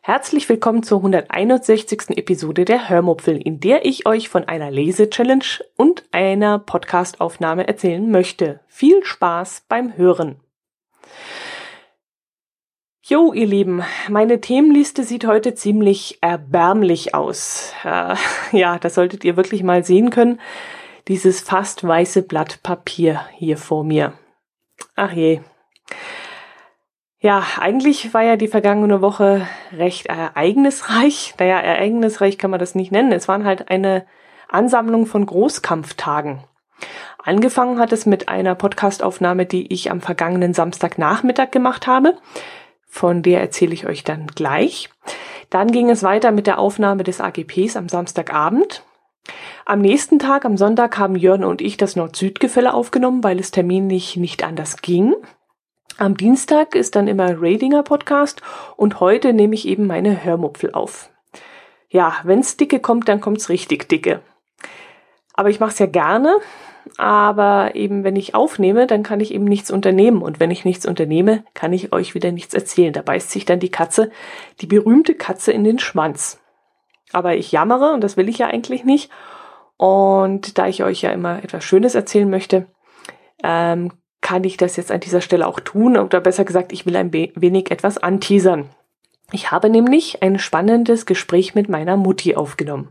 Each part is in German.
Herzlich willkommen zur 161. Episode der Hörmupfel, in der ich euch von einer Lese-Challenge und einer Podcastaufnahme erzählen möchte. Viel Spaß beim Hören. Jo, ihr Lieben, meine Themenliste sieht heute ziemlich erbärmlich aus. Äh, ja, das solltet ihr wirklich mal sehen können. Dieses fast weiße Blatt Papier hier vor mir. Ach je. Ja, eigentlich war ja die vergangene Woche recht ereignisreich. Naja, ereignisreich kann man das nicht nennen. Es waren halt eine Ansammlung von Großkampftagen. Angefangen hat es mit einer Podcastaufnahme, die ich am vergangenen Samstagnachmittag gemacht habe. Von der erzähle ich euch dann gleich. Dann ging es weiter mit der Aufnahme des AGPs am Samstagabend. Am nächsten Tag, am Sonntag, haben Jörn und ich das Nord-Süd-Gefälle aufgenommen, weil es terminlich nicht anders ging. Am Dienstag ist dann immer Radinger Podcast und heute nehme ich eben meine Hörmupfel auf. Ja, wenn's dicke kommt, dann kommt's richtig dicke. Aber ich mache es ja gerne, aber eben wenn ich aufnehme, dann kann ich eben nichts unternehmen und wenn ich nichts unternehme, kann ich euch wieder nichts erzählen. Da beißt sich dann die Katze, die berühmte Katze in den Schwanz. Aber ich jammere und das will ich ja eigentlich nicht. Und da ich euch ja immer etwas Schönes erzählen möchte, ähm, kann ich das jetzt an dieser Stelle auch tun oder besser gesagt, ich will ein wenig etwas anteasern. Ich habe nämlich ein spannendes Gespräch mit meiner Mutti aufgenommen.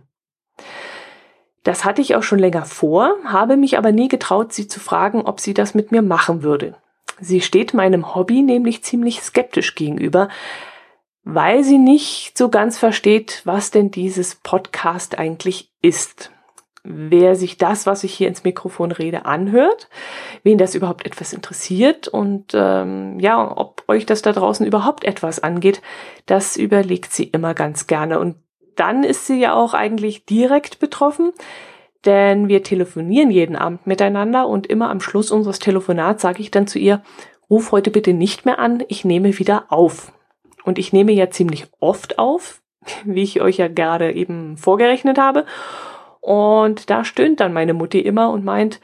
Das hatte ich auch schon länger vor, habe mich aber nie getraut, sie zu fragen, ob sie das mit mir machen würde. Sie steht meinem Hobby nämlich ziemlich skeptisch gegenüber, weil sie nicht so ganz versteht, was denn dieses Podcast eigentlich ist wer sich das, was ich hier ins Mikrofon rede, anhört, wen das überhaupt etwas interessiert und ähm, ja, ob euch das da draußen überhaupt etwas angeht, das überlegt sie immer ganz gerne. Und dann ist sie ja auch eigentlich direkt betroffen, denn wir telefonieren jeden Abend miteinander und immer am Schluss unseres Telefonats sage ich dann zu ihr, ruf heute bitte nicht mehr an, ich nehme wieder auf. Und ich nehme ja ziemlich oft auf, wie ich euch ja gerade eben vorgerechnet habe. Und da stöhnt dann meine Mutti immer und meint,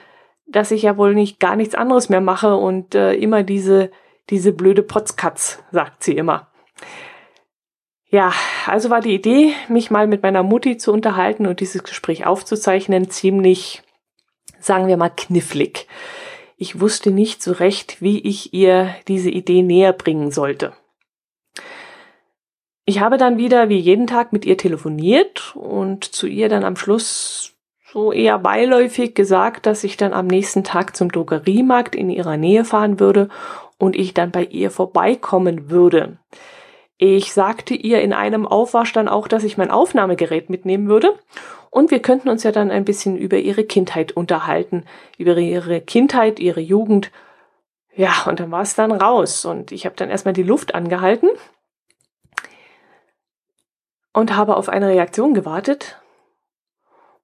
dass ich ja wohl nicht gar nichts anderes mehr mache und äh, immer diese, diese blöde Potzkatz, sagt sie immer. Ja, also war die Idee, mich mal mit meiner Mutti zu unterhalten und dieses Gespräch aufzuzeichnen, ziemlich, sagen wir mal, knifflig. Ich wusste nicht so recht, wie ich ihr diese Idee näher bringen sollte. Ich habe dann wieder wie jeden Tag mit ihr telefoniert und zu ihr dann am Schluss so eher beiläufig gesagt, dass ich dann am nächsten Tag zum Drogeriemarkt in ihrer Nähe fahren würde und ich dann bei ihr vorbeikommen würde. Ich sagte ihr in einem Aufwasch dann auch, dass ich mein Aufnahmegerät mitnehmen würde und wir könnten uns ja dann ein bisschen über ihre Kindheit unterhalten, über ihre Kindheit, ihre Jugend. Ja, und dann war es dann raus und ich habe dann erstmal die Luft angehalten und habe auf eine Reaktion gewartet.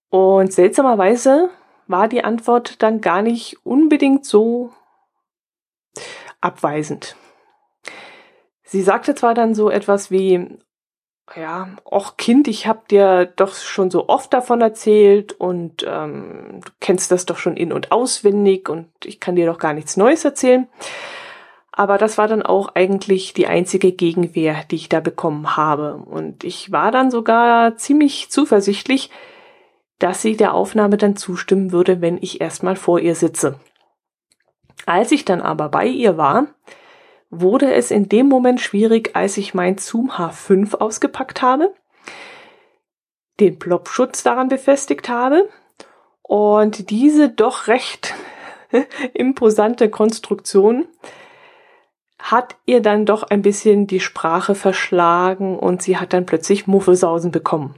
Und seltsamerweise war die Antwort dann gar nicht unbedingt so abweisend. Sie sagte zwar dann so etwas wie, ja, och Kind, ich hab dir doch schon so oft davon erzählt und ähm, du kennst das doch schon in und auswendig und ich kann dir doch gar nichts Neues erzählen. Aber das war dann auch eigentlich die einzige Gegenwehr, die ich da bekommen habe. Und ich war dann sogar ziemlich zuversichtlich, dass sie der Aufnahme dann zustimmen würde, wenn ich erstmal vor ihr sitze. Als ich dann aber bei ihr war, wurde es in dem Moment schwierig, als ich mein Zoom H5 ausgepackt habe, den Plopschutz daran befestigt habe und diese doch recht imposante Konstruktion hat ihr dann doch ein bisschen die Sprache verschlagen und sie hat dann plötzlich Muffelsausen bekommen.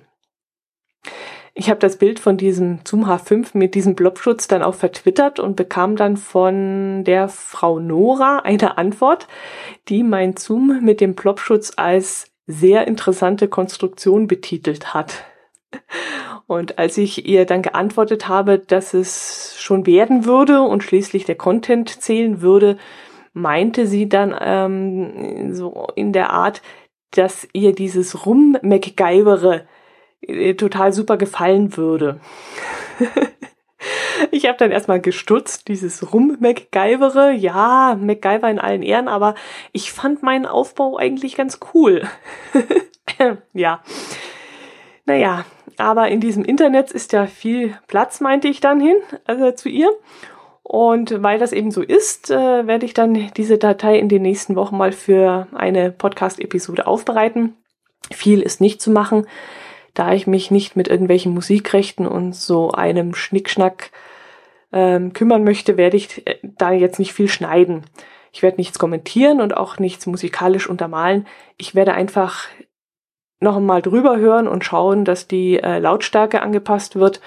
Ich habe das Bild von diesem Zoom H5 mit diesem Blobschutz dann auch vertwittert und bekam dann von der Frau Nora eine Antwort, die mein Zoom mit dem Blobschutz als sehr interessante Konstruktion betitelt hat. Und als ich ihr dann geantwortet habe, dass es schon werden würde und schließlich der Content zählen würde, meinte sie dann ähm, so in der Art, dass ihr dieses Rum-MacGyvere äh, total super gefallen würde. ich habe dann erstmal gestutzt, dieses Rum-MacGyvere. Ja, MacGyver in allen Ehren, aber ich fand meinen Aufbau eigentlich ganz cool. ja. Naja, aber in diesem Internet ist ja viel Platz, meinte ich dann hin, also zu ihr. Und weil das eben so ist, äh, werde ich dann diese Datei in den nächsten Wochen mal für eine Podcast-Episode aufbereiten. Viel ist nicht zu machen, da ich mich nicht mit irgendwelchen Musikrechten und so einem Schnickschnack ähm, kümmern möchte, werde ich äh, da jetzt nicht viel schneiden. Ich werde nichts kommentieren und auch nichts musikalisch untermalen. Ich werde einfach noch einmal drüber hören und schauen, dass die äh, Lautstärke angepasst wird.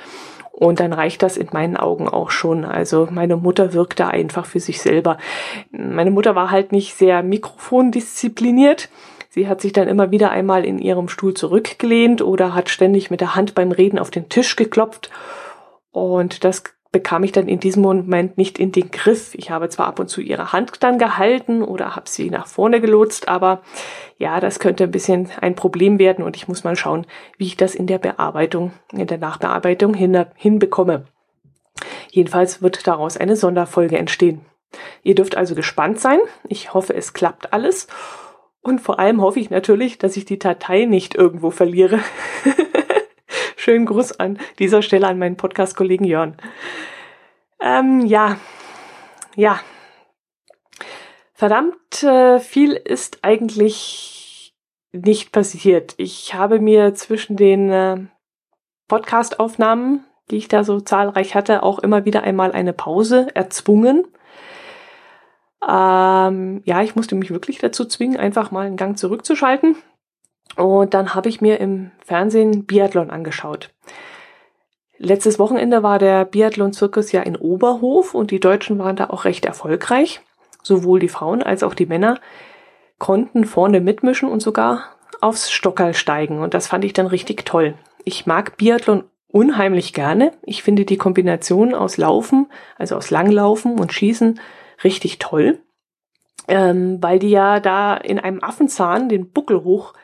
Und dann reicht das in meinen Augen auch schon. Also meine Mutter wirkt da einfach für sich selber. Meine Mutter war halt nicht sehr mikrofondiszipliniert. Sie hat sich dann immer wieder einmal in ihrem Stuhl zurückgelehnt oder hat ständig mit der Hand beim Reden auf den Tisch geklopft. Und das bekam ich dann in diesem Moment nicht in den Griff. Ich habe zwar ab und zu ihre Hand dann gehalten oder habe sie nach vorne gelotst, aber ja, das könnte ein bisschen ein Problem werden und ich muss mal schauen, wie ich das in der Bearbeitung, in der Nachbearbeitung hin, hinbekomme. Jedenfalls wird daraus eine Sonderfolge entstehen. Ihr dürft also gespannt sein. Ich hoffe, es klappt alles. Und vor allem hoffe ich natürlich, dass ich die Datei nicht irgendwo verliere. Schönen Gruß an dieser Stelle an meinen Podcast-Kollegen Jörn. Ähm, ja, ja. Verdammt äh, viel ist eigentlich nicht passiert. Ich habe mir zwischen den äh, Podcast-Aufnahmen, die ich da so zahlreich hatte, auch immer wieder einmal eine Pause erzwungen. Ähm, ja, ich musste mich wirklich dazu zwingen, einfach mal einen Gang zurückzuschalten. Und dann habe ich mir im Fernsehen Biathlon angeschaut. Letztes Wochenende war der Biathlon-Zirkus ja in Oberhof und die Deutschen waren da auch recht erfolgreich. Sowohl die Frauen als auch die Männer konnten vorne mitmischen und sogar aufs Stockerl steigen. Und das fand ich dann richtig toll. Ich mag Biathlon unheimlich gerne. Ich finde die Kombination aus Laufen, also aus Langlaufen und Schießen, richtig toll. Ähm, weil die ja da in einem Affenzahn den Buckel hoch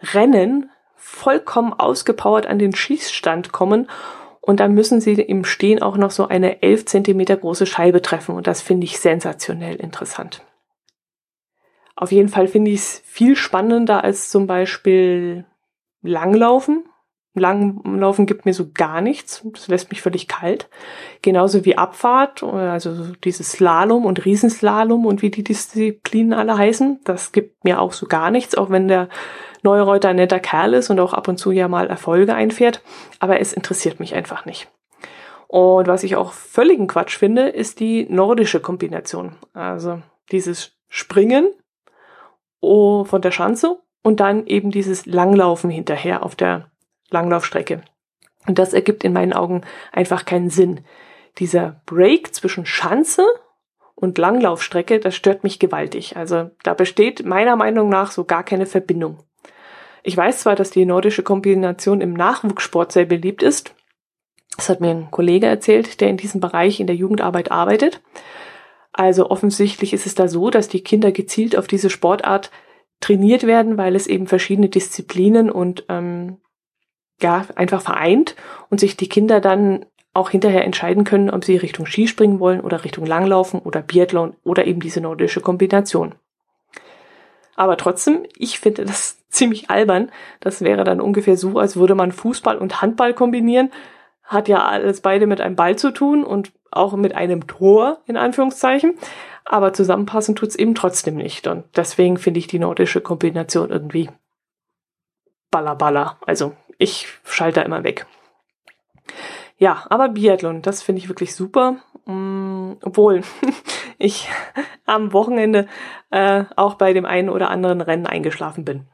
Rennen vollkommen ausgepowert an den Schießstand kommen und dann müssen sie im Stehen auch noch so eine 11 Zentimeter große Scheibe treffen und das finde ich sensationell interessant. Auf jeden Fall finde ich es viel spannender als zum Beispiel Langlaufen. Langlaufen gibt mir so gar nichts. Das lässt mich völlig kalt. Genauso wie Abfahrt, also dieses Slalom und Riesenslalom und wie die Disziplinen alle heißen. Das gibt mir auch so gar nichts, auch wenn der Neureuter ein netter Kerl ist und auch ab und zu ja mal Erfolge einfährt, aber es interessiert mich einfach nicht. Und was ich auch völligen Quatsch finde, ist die nordische Kombination. Also dieses Springen von der Schanze und dann eben dieses Langlaufen hinterher auf der Langlaufstrecke. Und das ergibt in meinen Augen einfach keinen Sinn. Dieser Break zwischen Schanze und Langlaufstrecke, das stört mich gewaltig. Also da besteht meiner Meinung nach so gar keine Verbindung. Ich weiß zwar, dass die nordische Kombination im Nachwuchssport sehr beliebt ist. Das hat mir ein Kollege erzählt, der in diesem Bereich in der Jugendarbeit arbeitet. Also offensichtlich ist es da so, dass die Kinder gezielt auf diese Sportart trainiert werden, weil es eben verschiedene Disziplinen und ähm, ja einfach vereint und sich die Kinder dann auch hinterher entscheiden können, ob sie Richtung Skispringen wollen oder Richtung Langlaufen oder Biathlon oder eben diese nordische Kombination. Aber trotzdem, ich finde das ziemlich albern. Das wäre dann ungefähr so, als würde man Fußball und Handball kombinieren. Hat ja alles beide mit einem Ball zu tun und auch mit einem Tor, in Anführungszeichen. Aber zusammenpassen tut's eben trotzdem nicht. Und deswegen finde ich die nordische Kombination irgendwie ballerballer. Also ich schalte da immer weg. Ja, aber Biathlon, das finde ich wirklich super. Mm, obwohl ich am Wochenende äh, auch bei dem einen oder anderen Rennen eingeschlafen bin.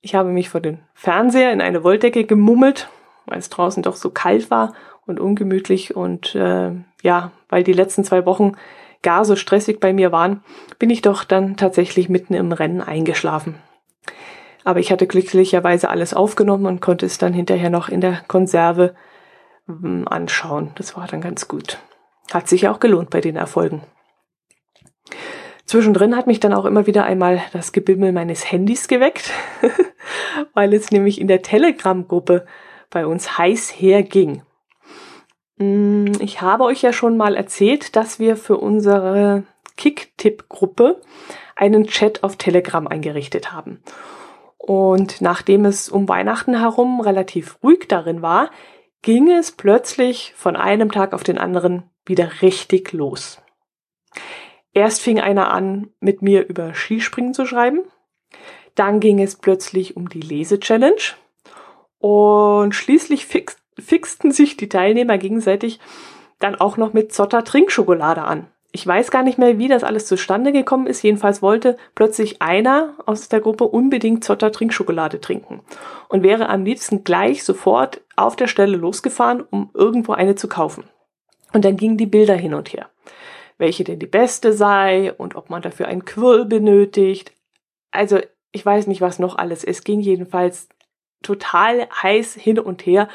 Ich habe mich vor den Fernseher in eine Wolldecke gemummelt, weil es draußen doch so kalt war und ungemütlich und äh, ja, weil die letzten zwei Wochen gar so stressig bei mir waren, bin ich doch dann tatsächlich mitten im Rennen eingeschlafen. Aber ich hatte glücklicherweise alles aufgenommen und konnte es dann hinterher noch in der Konserve ähm, anschauen. Das war dann ganz gut. Hat sich auch gelohnt bei den Erfolgen. Zwischendrin hat mich dann auch immer wieder einmal das Gebimmel meines Handys geweckt, weil es nämlich in der Telegram-Gruppe bei uns heiß herging. Mm, Ich habe euch ja schon mal erzählt, dass wir für unsere Kick-Tipp-Gruppe einen Chat auf Telegram eingerichtet haben. Und nachdem es um Weihnachten herum relativ ruhig darin war, ging es plötzlich von einem Tag auf den anderen wieder richtig los. Erst fing einer an, mit mir über Skispringen zu schreiben. Dann ging es plötzlich um die Lese-Challenge. Und schließlich fix, fixten sich die Teilnehmer gegenseitig dann auch noch mit Zotter Trinkschokolade an. Ich weiß gar nicht mehr, wie das alles zustande gekommen ist. Jedenfalls wollte plötzlich einer aus der Gruppe unbedingt Zotter Trinkschokolade trinken und wäre am liebsten gleich sofort auf der Stelle losgefahren, um irgendwo eine zu kaufen. Und dann gingen die Bilder hin und her. Welche denn die beste sei und ob man dafür einen Quirl benötigt. Also, ich weiß nicht, was noch alles. Es ging jedenfalls total heiß hin und her.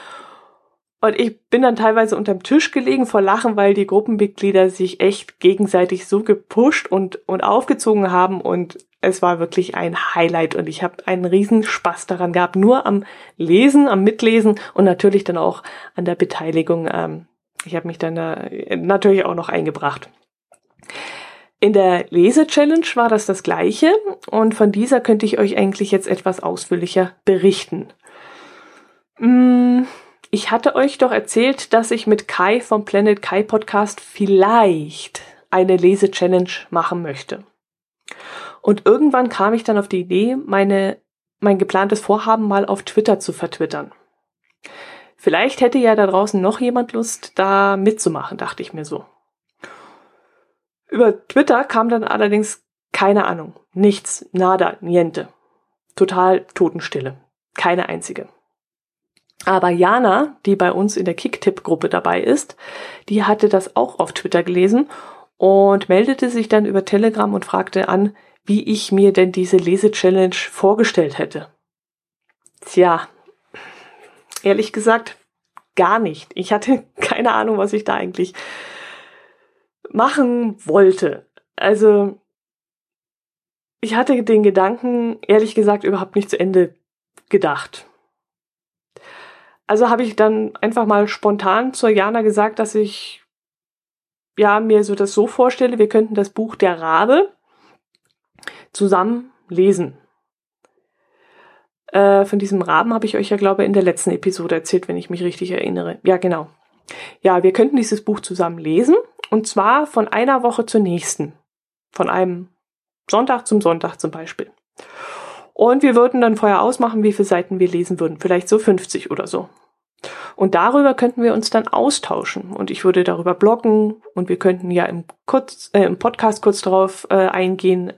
Und ich bin dann teilweise unterm Tisch gelegen vor Lachen, weil die Gruppenmitglieder sich echt gegenseitig so gepusht und, und aufgezogen haben und es war wirklich ein Highlight und ich habe einen riesen Spaß daran gehabt, nur am Lesen, am Mitlesen und natürlich dann auch an der Beteiligung. Ähm, ich habe mich dann äh, natürlich auch noch eingebracht. In der Lese-Challenge war das das gleiche und von dieser könnte ich euch eigentlich jetzt etwas ausführlicher berichten. Mmh ich hatte euch doch erzählt, dass ich mit Kai vom Planet Kai Podcast vielleicht eine Lese-Challenge machen möchte. Und irgendwann kam ich dann auf die Idee, meine, mein geplantes Vorhaben mal auf Twitter zu vertwittern. Vielleicht hätte ja da draußen noch jemand Lust, da mitzumachen, dachte ich mir so. Über Twitter kam dann allerdings keine Ahnung. Nichts, nada, niente. Total Totenstille. Keine einzige. Aber Jana, die bei uns in der Kicktipp-Gruppe dabei ist, die hatte das auch auf Twitter gelesen und meldete sich dann über Telegram und fragte an, wie ich mir denn diese Lese-Challenge vorgestellt hätte. Tja, ehrlich gesagt, gar nicht. Ich hatte keine Ahnung, was ich da eigentlich machen wollte. Also, ich hatte den Gedanken, ehrlich gesagt, überhaupt nicht zu Ende gedacht. Also habe ich dann einfach mal spontan zur Jana gesagt, dass ich ja mir so das so vorstelle, wir könnten das Buch Der Rabe zusammen lesen. Äh, von diesem Raben habe ich euch ja, glaube ich, in der letzten Episode erzählt, wenn ich mich richtig erinnere. Ja, genau. Ja, wir könnten dieses Buch zusammen lesen und zwar von einer Woche zur nächsten. Von einem Sonntag zum Sonntag zum Beispiel. Und wir würden dann vorher ausmachen, wie viele Seiten wir lesen würden. Vielleicht so 50 oder so. Und darüber könnten wir uns dann austauschen. Und ich würde darüber bloggen und wir könnten ja im, kurz, äh, im Podcast kurz darauf äh, eingehen,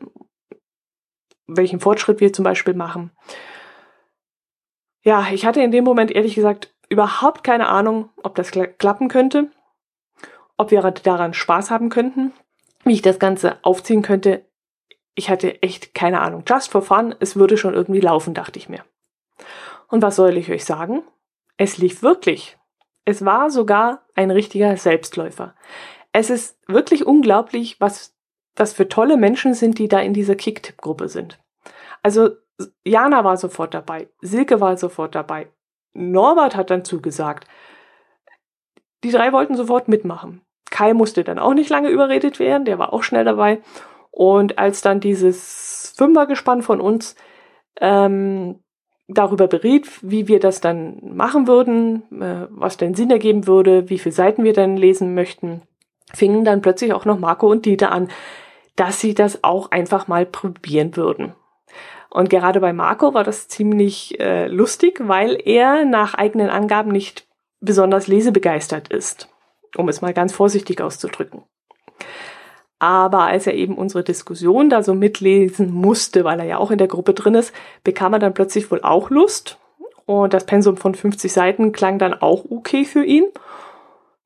welchen Fortschritt wir zum Beispiel machen. Ja, ich hatte in dem Moment ehrlich gesagt überhaupt keine Ahnung, ob das klappen könnte, ob wir daran Spaß haben könnten, wie ich das Ganze aufziehen könnte ich hatte echt keine Ahnung. Just for fun, es würde schon irgendwie laufen, dachte ich mir. Und was soll ich euch sagen? Es lief wirklich. Es war sogar ein richtiger Selbstläufer. Es ist wirklich unglaublich, was das für tolle Menschen sind, die da in dieser Kicktipp-Gruppe sind. Also Jana war sofort dabei, Silke war sofort dabei, Norbert hat dann zugesagt. Die drei wollten sofort mitmachen. Kai musste dann auch nicht lange überredet werden, der war auch schnell dabei. Und als dann dieses Fünfergespann von uns ähm, darüber beriet, wie wir das dann machen würden, äh, was denn Sinn ergeben würde, wie viele Seiten wir dann lesen möchten, fingen dann plötzlich auch noch Marco und Dieter an, dass sie das auch einfach mal probieren würden. Und gerade bei Marco war das ziemlich äh, lustig, weil er nach eigenen Angaben nicht besonders lesebegeistert ist, um es mal ganz vorsichtig auszudrücken. Aber als er eben unsere Diskussion da so mitlesen musste, weil er ja auch in der Gruppe drin ist, bekam er dann plötzlich wohl auch Lust. Und das Pensum von 50 Seiten klang dann auch okay für ihn.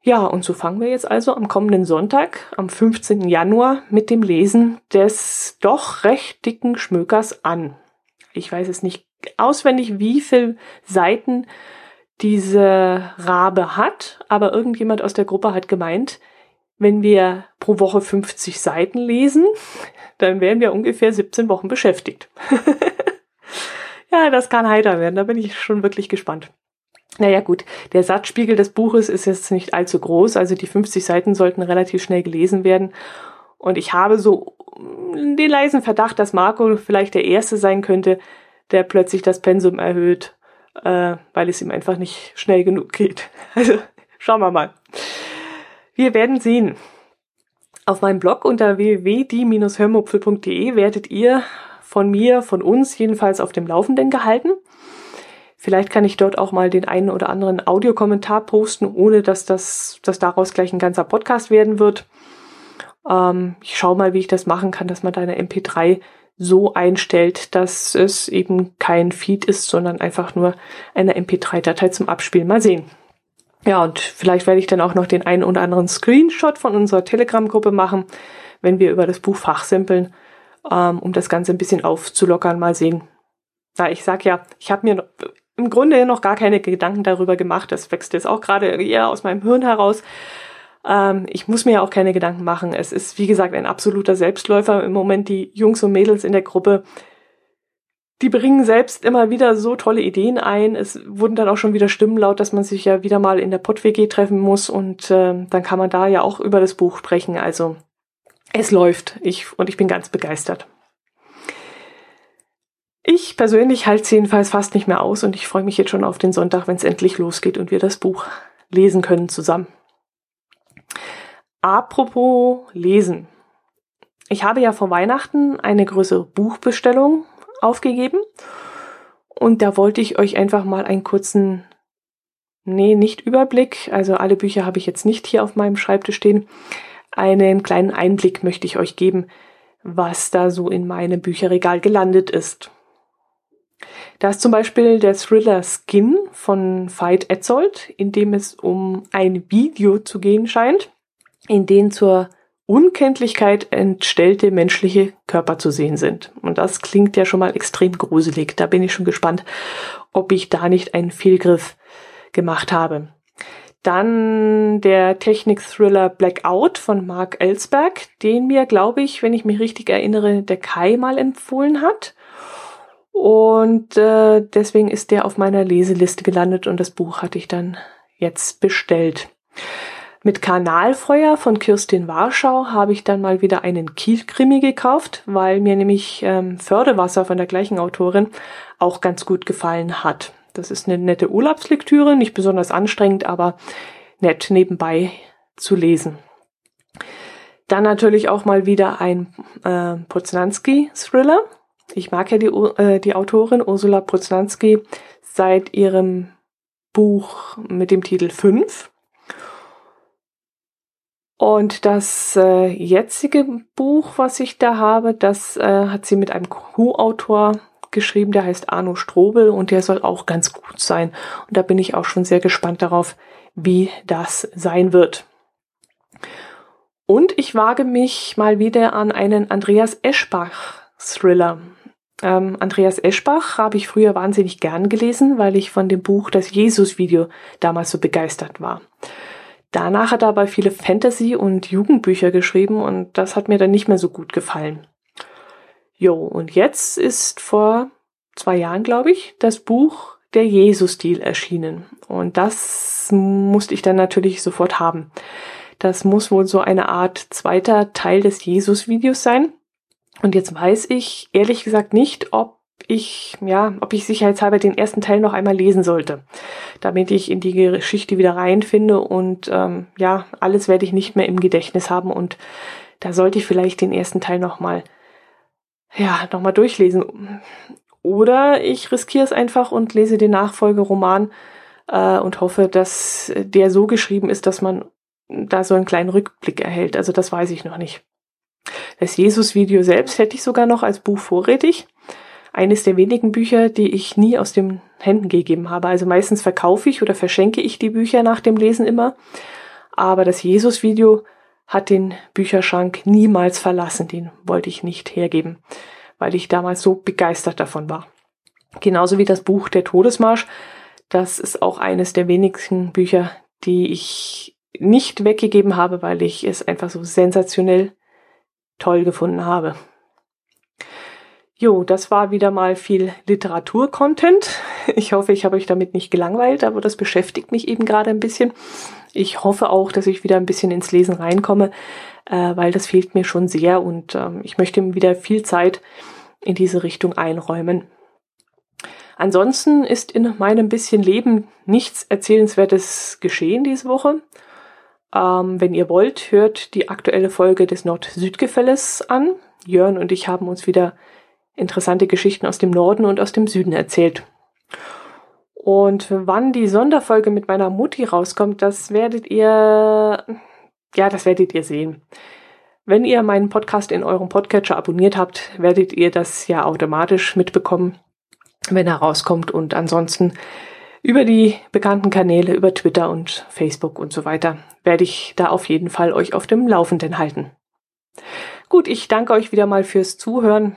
Ja, und so fangen wir jetzt also am kommenden Sonntag, am 15. Januar, mit dem Lesen des doch recht dicken Schmökers an. Ich weiß es nicht auswendig, wie viel Seiten diese Rabe hat, aber irgendjemand aus der Gruppe hat gemeint, wenn wir pro Woche 50 Seiten lesen, dann wären wir ungefähr 17 Wochen beschäftigt. ja, das kann heiter werden, da bin ich schon wirklich gespannt. Naja gut, der Satzspiegel des Buches ist jetzt nicht allzu groß, also die 50 Seiten sollten relativ schnell gelesen werden. Und ich habe so den leisen Verdacht, dass Marco vielleicht der Erste sein könnte, der plötzlich das Pensum erhöht, äh, weil es ihm einfach nicht schnell genug geht. Also schauen wir mal. Wir werden sehen. Auf meinem Blog unter www.die-hörmupfel.de werdet ihr von mir, von uns jedenfalls auf dem Laufenden gehalten. Vielleicht kann ich dort auch mal den einen oder anderen Audiokommentar posten, ohne dass das, dass daraus gleich ein ganzer Podcast werden wird. Ähm, ich schaue mal, wie ich das machen kann, dass man deine MP3 so einstellt, dass es eben kein Feed ist, sondern einfach nur eine MP3-Datei zum Abspielen. Mal sehen. Ja, und vielleicht werde ich dann auch noch den einen oder anderen Screenshot von unserer Telegram-Gruppe machen, wenn wir über das Buch fachsimpeln, ähm, um das Ganze ein bisschen aufzulockern. Mal sehen. Na, ich sag ja, ich habe mir im Grunde noch gar keine Gedanken darüber gemacht. Das wächst jetzt auch gerade eher aus meinem Hirn heraus. Ähm, ich muss mir ja auch keine Gedanken machen. Es ist, wie gesagt, ein absoluter Selbstläufer. Im Moment die Jungs und Mädels in der Gruppe, die bringen selbst immer wieder so tolle Ideen ein. Es wurden dann auch schon wieder Stimmen laut, dass man sich ja wieder mal in der Pott-WG treffen muss und äh, dann kann man da ja auch über das Buch sprechen. Also es läuft. Ich, und ich bin ganz begeistert. Ich persönlich halte es jedenfalls fast nicht mehr aus und ich freue mich jetzt schon auf den Sonntag, wenn es endlich losgeht und wir das Buch lesen können zusammen. Apropos Lesen. Ich habe ja vor Weihnachten eine größere Buchbestellung aufgegeben und da wollte ich euch einfach mal einen kurzen, nee, nicht Überblick, also alle Bücher habe ich jetzt nicht hier auf meinem Schreibtisch stehen, einen kleinen Einblick möchte ich euch geben, was da so in meinem Bücherregal gelandet ist. Da ist zum Beispiel der Thriller Skin von Veit Etzold, in dem es um ein Video zu gehen scheint, in dem zur Unkenntlichkeit entstellte menschliche Körper zu sehen sind. Und das klingt ja schon mal extrem gruselig. Da bin ich schon gespannt, ob ich da nicht einen Fehlgriff gemacht habe. Dann der Technik-Thriller Blackout von Mark Ellsberg, den mir, glaube ich, wenn ich mich richtig erinnere, der Kai mal empfohlen hat. Und äh, deswegen ist der auf meiner Leseliste gelandet und das Buch hatte ich dann jetzt bestellt. Mit Kanalfeuer von Kirstin Warschau habe ich dann mal wieder einen Kielkrimi gekauft, weil mir nämlich ähm, Fördewasser von der gleichen Autorin auch ganz gut gefallen hat. Das ist eine nette Urlaubslektüre, nicht besonders anstrengend, aber nett nebenbei zu lesen. Dann natürlich auch mal wieder ein äh, Poznanski-Thriller ich mag ja die, äh, die Autorin Ursula Poznanski seit ihrem Buch mit dem Titel 5. Und das äh, jetzige Buch, was ich da habe, das äh, hat sie mit einem Co-Autor geschrieben, der heißt Arno Strobel und der soll auch ganz gut sein. Und da bin ich auch schon sehr gespannt darauf, wie das sein wird. Und ich wage mich mal wieder an einen Andreas Eschbach Thriller. Ähm, Andreas Eschbach habe ich früher wahnsinnig gern gelesen, weil ich von dem Buch Das Jesus-Video damals so begeistert war. Danach hat er aber viele Fantasy- und Jugendbücher geschrieben und das hat mir dann nicht mehr so gut gefallen. Jo, und jetzt ist vor zwei Jahren, glaube ich, das Buch Der Jesus-Stil erschienen. Und das musste ich dann natürlich sofort haben. Das muss wohl so eine Art zweiter Teil des Jesus-Videos sein. Und jetzt weiß ich ehrlich gesagt nicht, ob ich, ja, ob ich sicherheitshalber den ersten Teil noch einmal lesen sollte, damit ich in die Geschichte wieder reinfinde und ähm, ja, alles werde ich nicht mehr im Gedächtnis haben und da sollte ich vielleicht den ersten Teil nochmal, ja, nochmal durchlesen. Oder ich riskiere es einfach und lese den Nachfolgeroman äh, und hoffe, dass der so geschrieben ist, dass man da so einen kleinen Rückblick erhält. Also das weiß ich noch nicht. Das Jesus-Video selbst hätte ich sogar noch als Buch vorrätig. Eines der wenigen Bücher, die ich nie aus den Händen gegeben habe. Also meistens verkaufe ich oder verschenke ich die Bücher nach dem Lesen immer. Aber das Jesus-Video hat den Bücherschrank niemals verlassen. Den wollte ich nicht hergeben, weil ich damals so begeistert davon war. Genauso wie das Buch Der Todesmarsch. Das ist auch eines der wenigen Bücher, die ich nicht weggegeben habe, weil ich es einfach so sensationell toll gefunden habe. Jo, das war wieder mal viel Literatur-Content. Ich hoffe, ich habe euch damit nicht gelangweilt, aber das beschäftigt mich eben gerade ein bisschen. Ich hoffe auch, dass ich wieder ein bisschen ins Lesen reinkomme, äh, weil das fehlt mir schon sehr und ähm, ich möchte wieder viel Zeit in diese Richtung einräumen. Ansonsten ist in meinem bisschen Leben nichts Erzählenswertes geschehen diese Woche. Ähm, wenn ihr wollt, hört die aktuelle Folge des Nord-Süd-Gefälles an. Jörn und ich haben uns wieder interessante Geschichten aus dem Norden und aus dem Süden erzählt. Und wann die Sonderfolge mit meiner Mutti rauskommt, das werdet ihr, ja, das werdet ihr sehen. Wenn ihr meinen Podcast in eurem Podcatcher abonniert habt, werdet ihr das ja automatisch mitbekommen, wenn er rauskommt. Und ansonsten über die bekannten Kanäle, über Twitter und Facebook und so weiter, werde ich da auf jeden Fall euch auf dem Laufenden halten. Gut, ich danke euch wieder mal fürs Zuhören.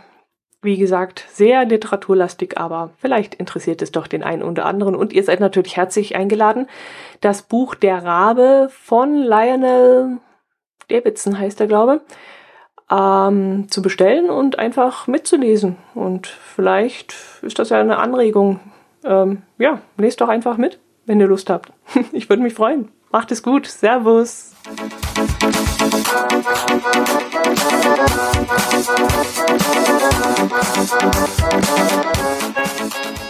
Wie gesagt, sehr literaturlastig, aber vielleicht interessiert es doch den einen oder anderen. Und ihr seid natürlich herzlich eingeladen. Das Buch Der Rabe von Lionel Davidson heißt er, glaube ähm, zu bestellen und einfach mitzulesen. Und vielleicht ist das ja eine Anregung. Ähm, ja, lest doch einfach mit, wenn ihr Lust habt. ich würde mich freuen. Macht es gut. Servus. Thank you.